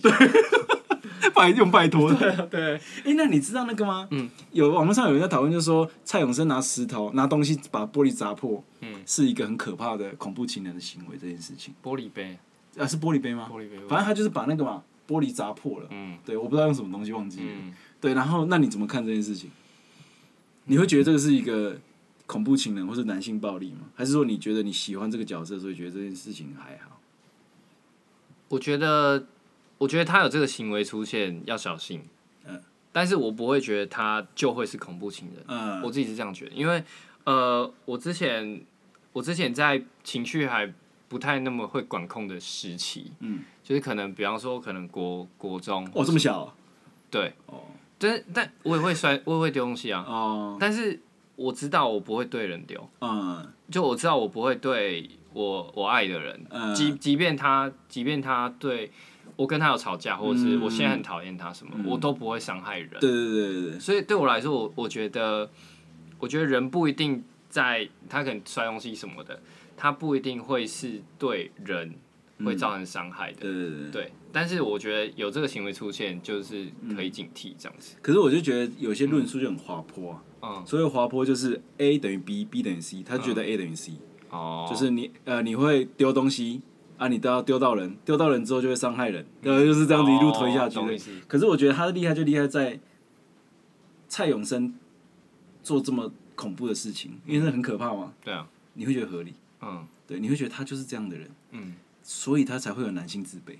S2: 拜用拜托 的。对，哎、那你知道那个吗？
S1: 嗯，
S2: 有网络上有人在讨论，就是说蔡永生拿石头拿东西把玻璃砸破，
S1: 嗯，
S2: 是一个很可怕的恐怖情人的行为。这件事情
S1: 玻璃杯，
S2: 啊，是玻璃杯吗？
S1: 玻璃杯，
S2: 反正他就是把那个嘛玻璃砸破了。
S1: 嗯
S2: 对，我不知道用什么东西忘记了。
S1: 嗯，
S2: 对，然后那你怎么看这件事情？你会觉得这个是一个恐怖情人或是男性暴力吗？还是说你觉得你喜欢这个角色，所以觉得这件事情还好？
S1: 我觉得，我觉得他有这个行为出现要小心，
S2: 嗯，
S1: 但是我不会觉得他就会是恐怖情人，
S2: 嗯。
S1: 我自己是这样觉得，因为呃，我之前我之前在情绪还不太那么会管控的时期，
S2: 嗯，
S1: 就是可能比方说可能国国中，
S2: 哦，这么小哦
S1: 对，
S2: 哦。
S1: 但但我也会摔，我也会丢东西啊，
S2: 哦，
S1: 但是我知道我不会对人丢，
S2: 嗯。
S1: 就我知道我不会对我我爱的人，
S2: 嗯。
S1: 即即便他即便他对我跟他有吵架，或者是
S2: 嗯。
S1: 我现在很讨厌他什么，我都不会伤害人。
S2: 对对对对对，
S1: 所以对我来说，我我觉得，我觉得人不一定在他可能摔东西什么的，他不一定会是对人会造成伤害的。
S2: 对对对。
S1: 对，但是我觉得有这个行为出现，就是可以警惕这样子。
S2: 可是我就觉得有些论述就很滑坡啊。
S1: 嗯，
S2: 所谓滑坡就是 A 等于 B，B 等于 C，他觉得 A 等于 C，、
S1: 哦，
S2: 就是你呃你会丢东西啊，你都要丢到人，丢到人之后就会伤害人，然后就是这样子一路推下去可是我觉得他的厉害就厉害在蔡永生做这么恐怖的事情，因为那很可怕嘛，
S1: 对啊，
S2: 你会觉得合理，
S1: 嗯。
S2: 对，你会觉得他就是这样的人，
S1: 嗯
S2: 所以他才会有男性自卑。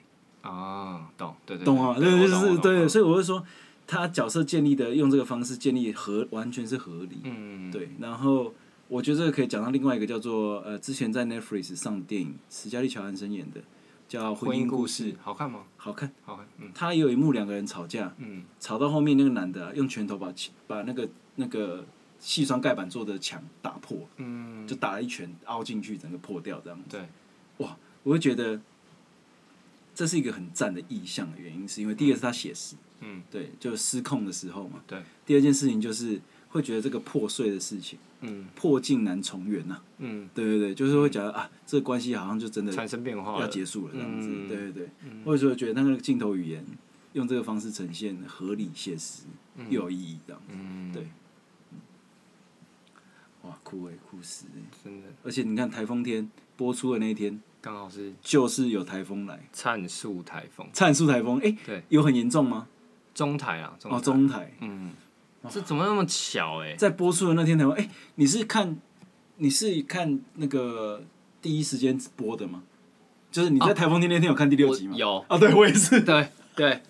S1: 啊，懂，对对，
S2: 懂啊，
S1: 对
S2: 对，就是对，
S1: 嗯
S2: 所以我会说，他角色建立的用这个方式建立合完全是合理，
S1: 嗯，
S2: 对。然后我觉得这个可以讲到另外一个叫做呃，之前在 Netflix 上的电影，史嘉丽·乔安森演的，叫《婚
S1: 婚姻故
S2: 事》，
S1: 好看吗？
S2: 好看。
S1: 好看，嗯
S2: 他也有一幕两个人吵架，
S1: 嗯
S2: 吵到后面那个男的啊、用拳头把气把那个那个细砖盖板做的墙打破，
S1: 嗯，
S2: 就打了一拳凹进去，整个破掉这样子。
S1: 对，
S2: 我会觉得这是一个很赞的意象的原因，是因为第一个是他写实，
S1: 嗯，
S2: 对，就失控的时候嘛。
S1: 对。
S2: 第二件事情就是会觉得这个破碎的事情，
S1: 嗯。
S2: 破镜难重圆呐、
S1: 嗯，
S2: 对对对，就是会觉得啊，这个关系好像就真的
S1: 产生变化
S2: 要
S1: 了，
S2: 结束了这样子。
S1: 嗯。
S2: 对对对，或者说觉得那个镜头语言用这个方式呈现合理写实又有意义这样子。
S1: 嗯，
S2: 对。哇，哭哎、哭死哎、
S1: 真的。
S2: 而且你看台风天播出的那一天，
S1: 刚好是
S2: 就是有台风来，
S1: 灿数台风，
S2: 灿数台风，哎、
S1: 对，
S2: 有很严重吗？
S1: 中台啊，中
S2: 哦，中台
S1: 嗯，这怎么那么巧哎？
S2: 在播出的那天台风，哎、你是看你是看那个第一时间播的吗？就是你在台风天那天有看第六集吗？
S1: 我有，
S2: 啊，对我也是。
S1: 对对。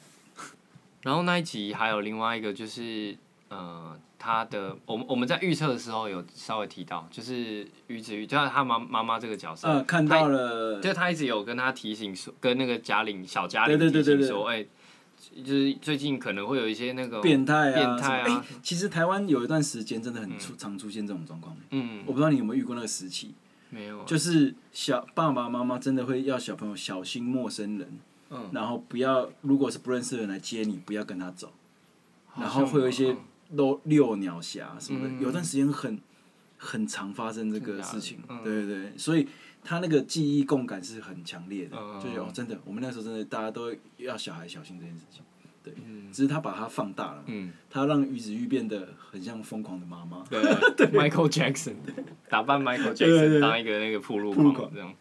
S1: 然后那一集还有另外一个就是呃，他的我们我们在预测的时候有稍微提到，就是于子玉，就是他妈妈妈这个角色，
S2: 呃，看到了，
S1: 就他一直有跟他提醒说，跟那个嘉玲小嘉玲提醒说，哎、就是最近可能会有一些那个
S2: 变态啊，
S1: 变态啊
S2: 其实台湾有一段时间真的很出、常出现这种状况。
S1: 嗯，
S2: 我不知道你有没有遇过那个时期，
S1: 没有，
S2: 就是小爸爸妈妈真的会要小朋友小心陌生人，
S1: 嗯
S2: 然后不要如果是不认识的人来接你，不要跟他走，然后会有一些
S1: 嗯
S2: 遛遛鸟侠什么的，
S1: 嗯。
S2: 有段时间很很常发生这个事情，
S1: 嗯。
S2: 对对对，所以他那个记忆共感是很强烈的，
S1: 嗯
S2: 就是哦，真的，我们那时候真的大家都要小孩小心这件事情，对，
S1: 嗯。
S2: 只是他把它放大了，
S1: 嗯，
S2: 他让于子玉变得很像疯狂的妈妈，
S1: 对，Michael Jackson 打扮 Michael Jackson 当一个那个铺路
S2: 铺路狂
S1: 狂。这样，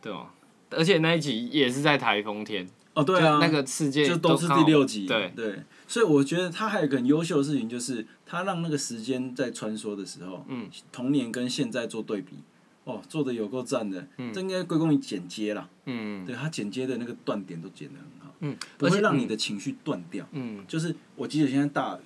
S1: 对吗？而且那一集也是在台风天，
S2: 哦，对啊，
S1: 那个世界
S2: 就都是第六集，
S1: 对，
S2: 对，所以我觉得他还有一个很优秀的事情，就是他让那个时间在穿梭的时候，
S1: 嗯，
S2: 童年跟现在做对比，哦，做的有够赞的，这应该归功于剪接啦，
S1: 嗯。
S2: 对他剪接的那个断点都剪得很好，
S1: 嗯，
S2: 不会让你的情绪断掉。
S1: 嗯。
S2: 就是我记得现在大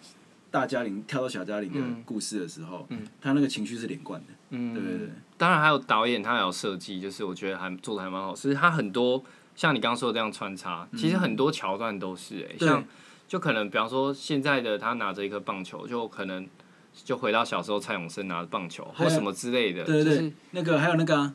S2: 大嘉玲跳到小嘉玲的
S1: 嗯
S2: 故事的时候，
S1: 嗯。
S2: 他那个情绪是连贯的，
S1: 嗯，
S2: 对对对，
S1: 当然还有导演，他还有设计，就是我觉得还做的还蛮好。其实他很多像你刚刚说的这样穿插，其实很多桥段都是哎、
S2: 对。
S1: 像就可能比方说现在的他拿着一颗棒球，就可能就回到小时候蔡永生拿着棒球或什么之类的，
S2: 对对对，
S1: 就是
S2: 那个还有那个啊、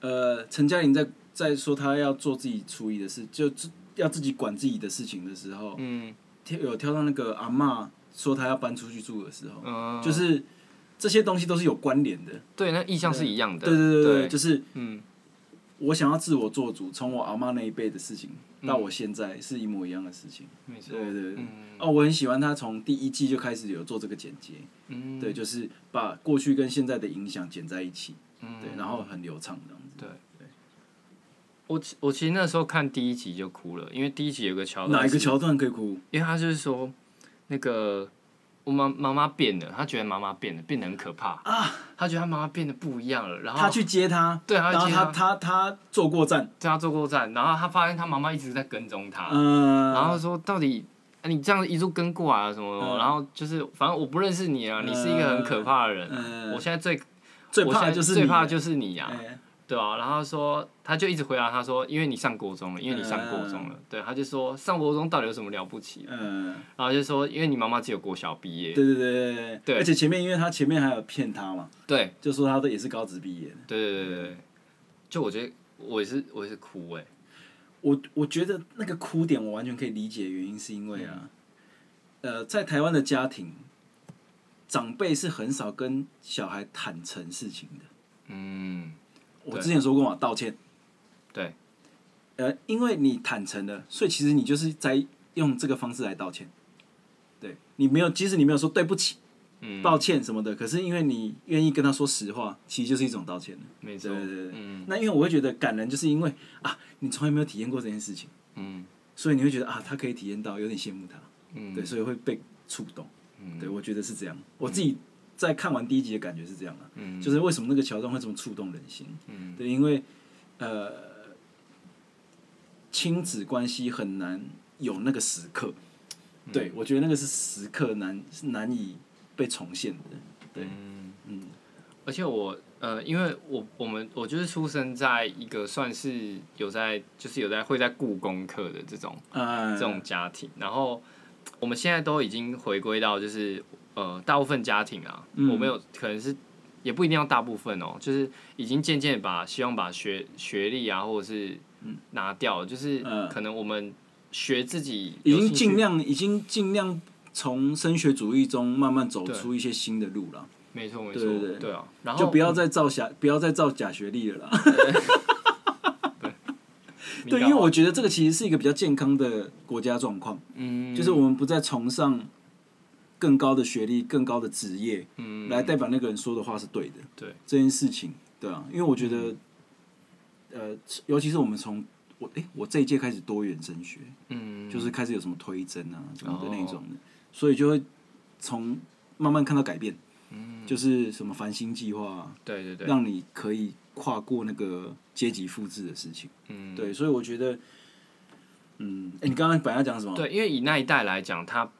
S2: 呃，陈嘉玲在在说他要做自己处理的事，就自要自己管自己的事情的时候，
S1: 嗯
S2: 跳有跳到那个阿嬷说他要搬出去住的时候，
S1: 嗯，
S2: 就是这些东西都是有关联的。
S1: 对，那意向是一样的，
S2: 对对对，就是
S1: 嗯
S2: 我想要自我做主，从我阿嬷那一辈的事情到我现在是一模一样的事情。
S1: 没错，
S2: 对对对。
S1: 嗯。
S2: 哦，我很喜欢他从第一季就开始有做这个剪接，
S1: 嗯。
S2: 对，就是把过去跟现在的影响剪在一起，
S1: 嗯。
S2: 对，然后很流畅这样子。
S1: 对。我其我其实那时候看第一集就哭了，因为第一集有个桥段
S2: 哪一个桥段可以哭？
S1: 因为他就是说，那个我妈妈妈变了，她觉得妈妈变了，变得很可怕啊，他觉得她妈妈变得不一样了，然后
S2: 他去接他，
S1: 对他
S2: 然后
S1: 去接他
S2: 他他他坐过站，
S1: 对他坐过站，然后她发现她妈妈一直在跟踪她，
S2: 嗯，
S1: 然后说到底。啊你这样一路跟过来了什么什么？
S2: 嗯
S1: 然后就是，反正我不认识你啊，你是一个很可怕的人我现在最
S2: 最
S1: 我现在
S2: 怕的就是你
S1: 最怕的就是你啊，
S2: 哎
S1: 对啊，然后说，他就一直回答他说，因为你上国中了，因为你上国中了，对，他就说上国中到底有什么了不起？
S2: 嗯，
S1: 然后就说，因为你妈妈只有国小毕业，
S2: 对对对对对，而且前面因为他前面还有骗他嘛，
S1: 对。
S2: 就说他的也是高职毕业的。
S1: 对对对对对，就我觉得我也是我也是哭哎、
S2: 我我觉得那个哭点我完全可以理解，原因是因为啊，呃，在台湾的家庭，长辈是很少跟小孩坦诚事情的。
S1: 嗯，
S2: 我之前说过嘛，道歉。
S1: 对。
S2: 呃，因为你坦诚了，所以其实你就是在用这个方式来道歉。对你没有，即使你没有说对不起、
S1: 嗯，
S2: 抱歉什么的，可是因为你愿意跟他说实话，其实就是一种道歉了。
S1: 没错，
S2: 对对对。
S1: 嗯
S2: 那因为我会觉得感人，就是因为啊，你从来没有体验过这件事情，
S1: 嗯
S2: 所以你会觉得啊，他可以体验到，有点羡慕他。
S1: 嗯，
S2: 对，所以会被触动。
S1: 嗯
S2: 对，我觉得是这样。我自己在看完第一集的感觉是这样啊，
S1: 嗯。
S2: 就是为什么那个桥段会这么触动人心？
S1: 嗯。
S2: 对，因为呃，亲子关系很难有那个时刻。
S1: 嗯。
S2: 对，我觉得那个是时刻难是难以被重现的。对，
S1: 嗯，
S2: 嗯。
S1: 而且我呃，因为我我们我就是出生在一个算是有在就是有在会在故功课的这种
S2: 啊，
S1: 这种家庭，然后我们现在都已经回归到就是呃大部分家庭啊，
S2: 嗯。
S1: 我们有可能是也不一定要大部分哦，就是已经渐渐把希望把学学历啊或者是拿掉，就是
S2: 嗯。
S1: 可能我们学自己
S2: 已经尽量已经尽量从升学主义中慢慢走出一些新的路了，
S1: 没错没错，
S2: 对对对。
S1: 啊，然后
S2: 就不要再造假不要再造假学历了啦。对，因为我觉得这个其实是一个比较健康的国家状况，
S1: 嗯。
S2: 就是我们不再崇尚更高的学历、更高的职业
S1: 嗯。
S2: 来代表那个人说的话是对的。
S1: 对。
S2: 这件事情，对啊，因为我觉得，呃，尤其是我们从我诶，我这一届开始多元升学，
S1: 嗯。
S2: 就是开始有什么推甄啊什么的那
S1: 哦
S2: 种的，所以就会从慢慢看到改变，
S1: 嗯。
S2: 就是什么繁星计划啊，
S1: 对对对，
S2: 让你可以跨过那个阶级复制的事情。
S1: 嗯。
S2: 对，所以我觉得，嗯，哎、你刚刚本来要讲什么？
S1: 对，因为以那一代来讲，他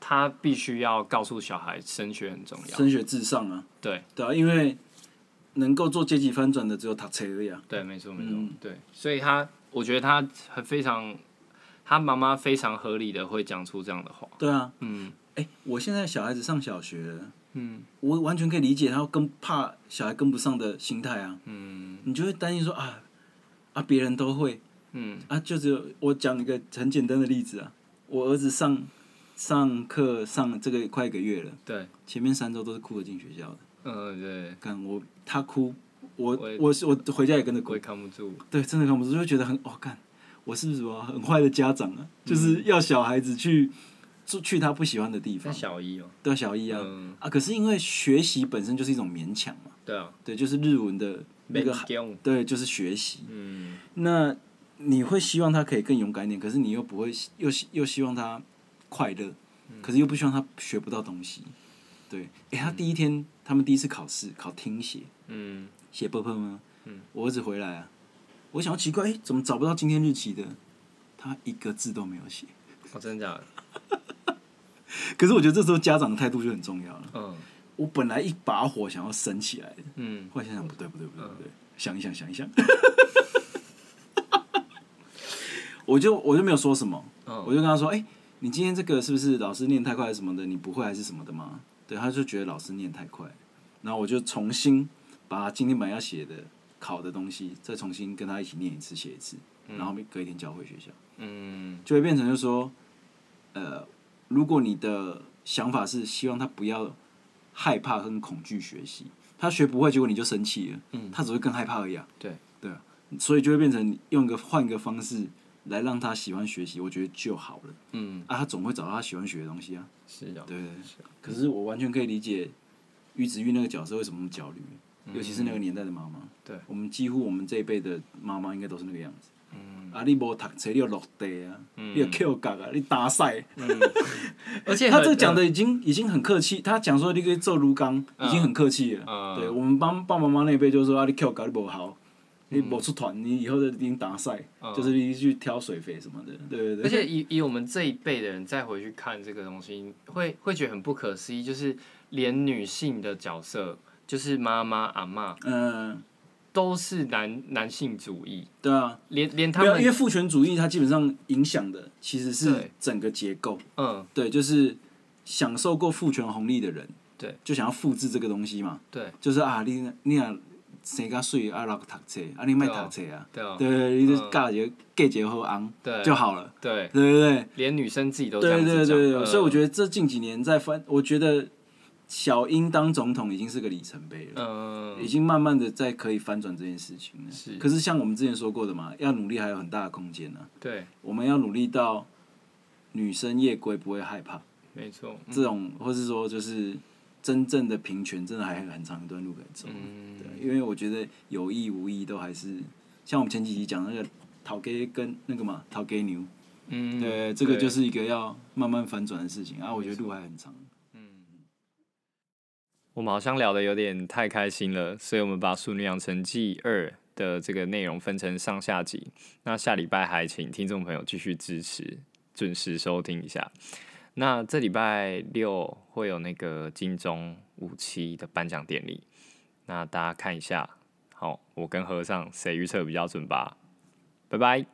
S1: 他必须要告诉小孩升学很重要，
S2: 升学至上啊，
S1: 对。
S2: 对啊，因为能够做阶级翻转的只有读册而已啊。
S1: 对，没错没错，
S2: 嗯。
S1: 对，所以他我觉得他很非常，他妈妈非常合理的会讲出这样的话，
S2: 对啊，
S1: 嗯。
S2: 哎、我现在小孩子上小学了，
S1: 嗯。
S2: 我完全可以理解他跟怕小孩跟不上的心态啊。
S1: 嗯。
S2: 你就会担心说啊啊，别人都会。
S1: 嗯。
S2: 啊，就只有我讲一个很简单的例子啊，我儿子上上课上这个快一个月了，
S1: 对，
S2: 前面三周都是哭着进学校的，
S1: 嗯对，
S2: 看我他哭，我
S1: 我
S2: 是我回家也跟着哭。
S1: 我也，扛不住，
S2: 对，真的扛不住，就会觉得很哦，干，我是不是什么很坏的家长啊？就是要小孩子去去去他不喜欢的地方，
S1: 小一哦，
S2: 对啊小一啊、
S1: 嗯。
S2: 啊，可是因为学习本身就是一种勉强嘛，
S1: 对啊，
S2: 对，就是日文的那个对，就是学习。
S1: 嗯。
S2: 那你会希望他可以更勇敢一点，可是你又不会又希又希望他快乐，可是又不希望他学不到东西。对，哎，他第一天他们第一次考试考听写，
S1: 嗯。
S2: 写 b p 吗？嗯。我儿子回来啊，我想要奇怪，诶，怎么找不到今天日期的？他一个字都没有写。
S1: 哦真的假的？
S2: 可是我觉得这时候家长的态度就很重要了。
S1: 嗯。
S2: 我本来一把火想要升起来的，
S1: 嗯。
S2: 后来想想不对不对不对不对，想一想想一想，我就我就没有说什么，
S1: 嗯。
S2: 我就跟他说，哎、你今天这个是不是老师念太快还是什么的？你不会还是什么的吗？对，他就觉得老师念太快，然后我就重新把今天本来要写的考的东西，再重新跟他一起念一次写一次，然后隔一天交回学校，
S1: 嗯。
S2: 就会变成就是说，呃，如果你的想法是希望他不要害怕跟恐惧学习，他学不会，结果你就生气了，嗯。他只会更害怕而已啊。
S1: 对。
S2: 对啊，所以就会变成用一个换一个方式来让他喜欢学习，我觉得就好了。
S1: 嗯
S2: 啊，他总会找到他喜欢学的东西啊。
S1: 是的，
S2: 对。可是我完全可以理解于子玉那个角色为什么那么焦虑，尤其是那个年代的妈妈。
S1: 对
S2: 我们几乎我们这一辈的妈妈应该都是那个样子。
S1: 嗯
S2: 啊，你无读册，你又落地啊，你又 Q 角啊，你打赛。
S1: 而且很
S2: 他这个讲的已经已经很客气，他讲说你可以做炉缸，已经很客气了。
S1: 嗯
S2: 对我们帮爸爸妈妈那一辈就是说啊，你 Q 角你不好，你某出团，你以后就一定打赛，就是你去挑水肥什么的，对对对。
S1: 而且以以我们这一辈的人再回去看这个东西，会会觉得很不可思议，就是连女性的角色，就是妈妈、阿嬷，
S2: 嗯，
S1: 都是男男性主义，
S2: 对啊，
S1: 连连他
S2: 们，因为，父权主义它基本上影响的其实是整个结构，
S1: 嗯，
S2: 对，就是享受过父权红利的人，
S1: 对，
S2: 就想要复制这个东西嘛，
S1: 对。
S2: 就是啊，你你啊生较水啊，落去读册，啊你莫读册啊，
S1: 对啊，
S2: 对对，你就嫁一个嫁一个好翁就好了，
S1: 对，
S2: 对对对。
S1: 连女生自己都这
S2: 对
S1: 样子讲，
S2: 对对对，
S1: 嗯。
S2: 所以我觉得这近几年在翻，我觉得小英当总统已经是个里程碑了，
S1: 嗯，
S2: 已经慢慢的在可以翻转这件事情了。
S1: 是。
S2: 可是像我们之前说过的嘛，要努力还有很大的空间呢、
S1: 对，
S2: 我们要努力到女生夜归不会害怕，
S1: 没错，嗯。
S2: 这种或是说就是真正的平权，真的还有很长一段路可以走。
S1: 嗯，
S2: 对，因为我觉得有意无意都还是像我们前几集讲那个讨给跟那个嘛讨给牛。
S1: 嗯，
S2: 对，这个就是一个要慢慢反转的事情啊，我觉得路还很长。
S1: 我们好像聊的有点太开心了，所以我们把《淑女养成记二》的这个内容分成上下集。那下礼拜还请听众朋友继续支持，准时收听一下。那这礼拜六会有那个金钟五期的颁奖典礼，那大家看一下。好，我跟和尚谁预测比较准吧？拜拜。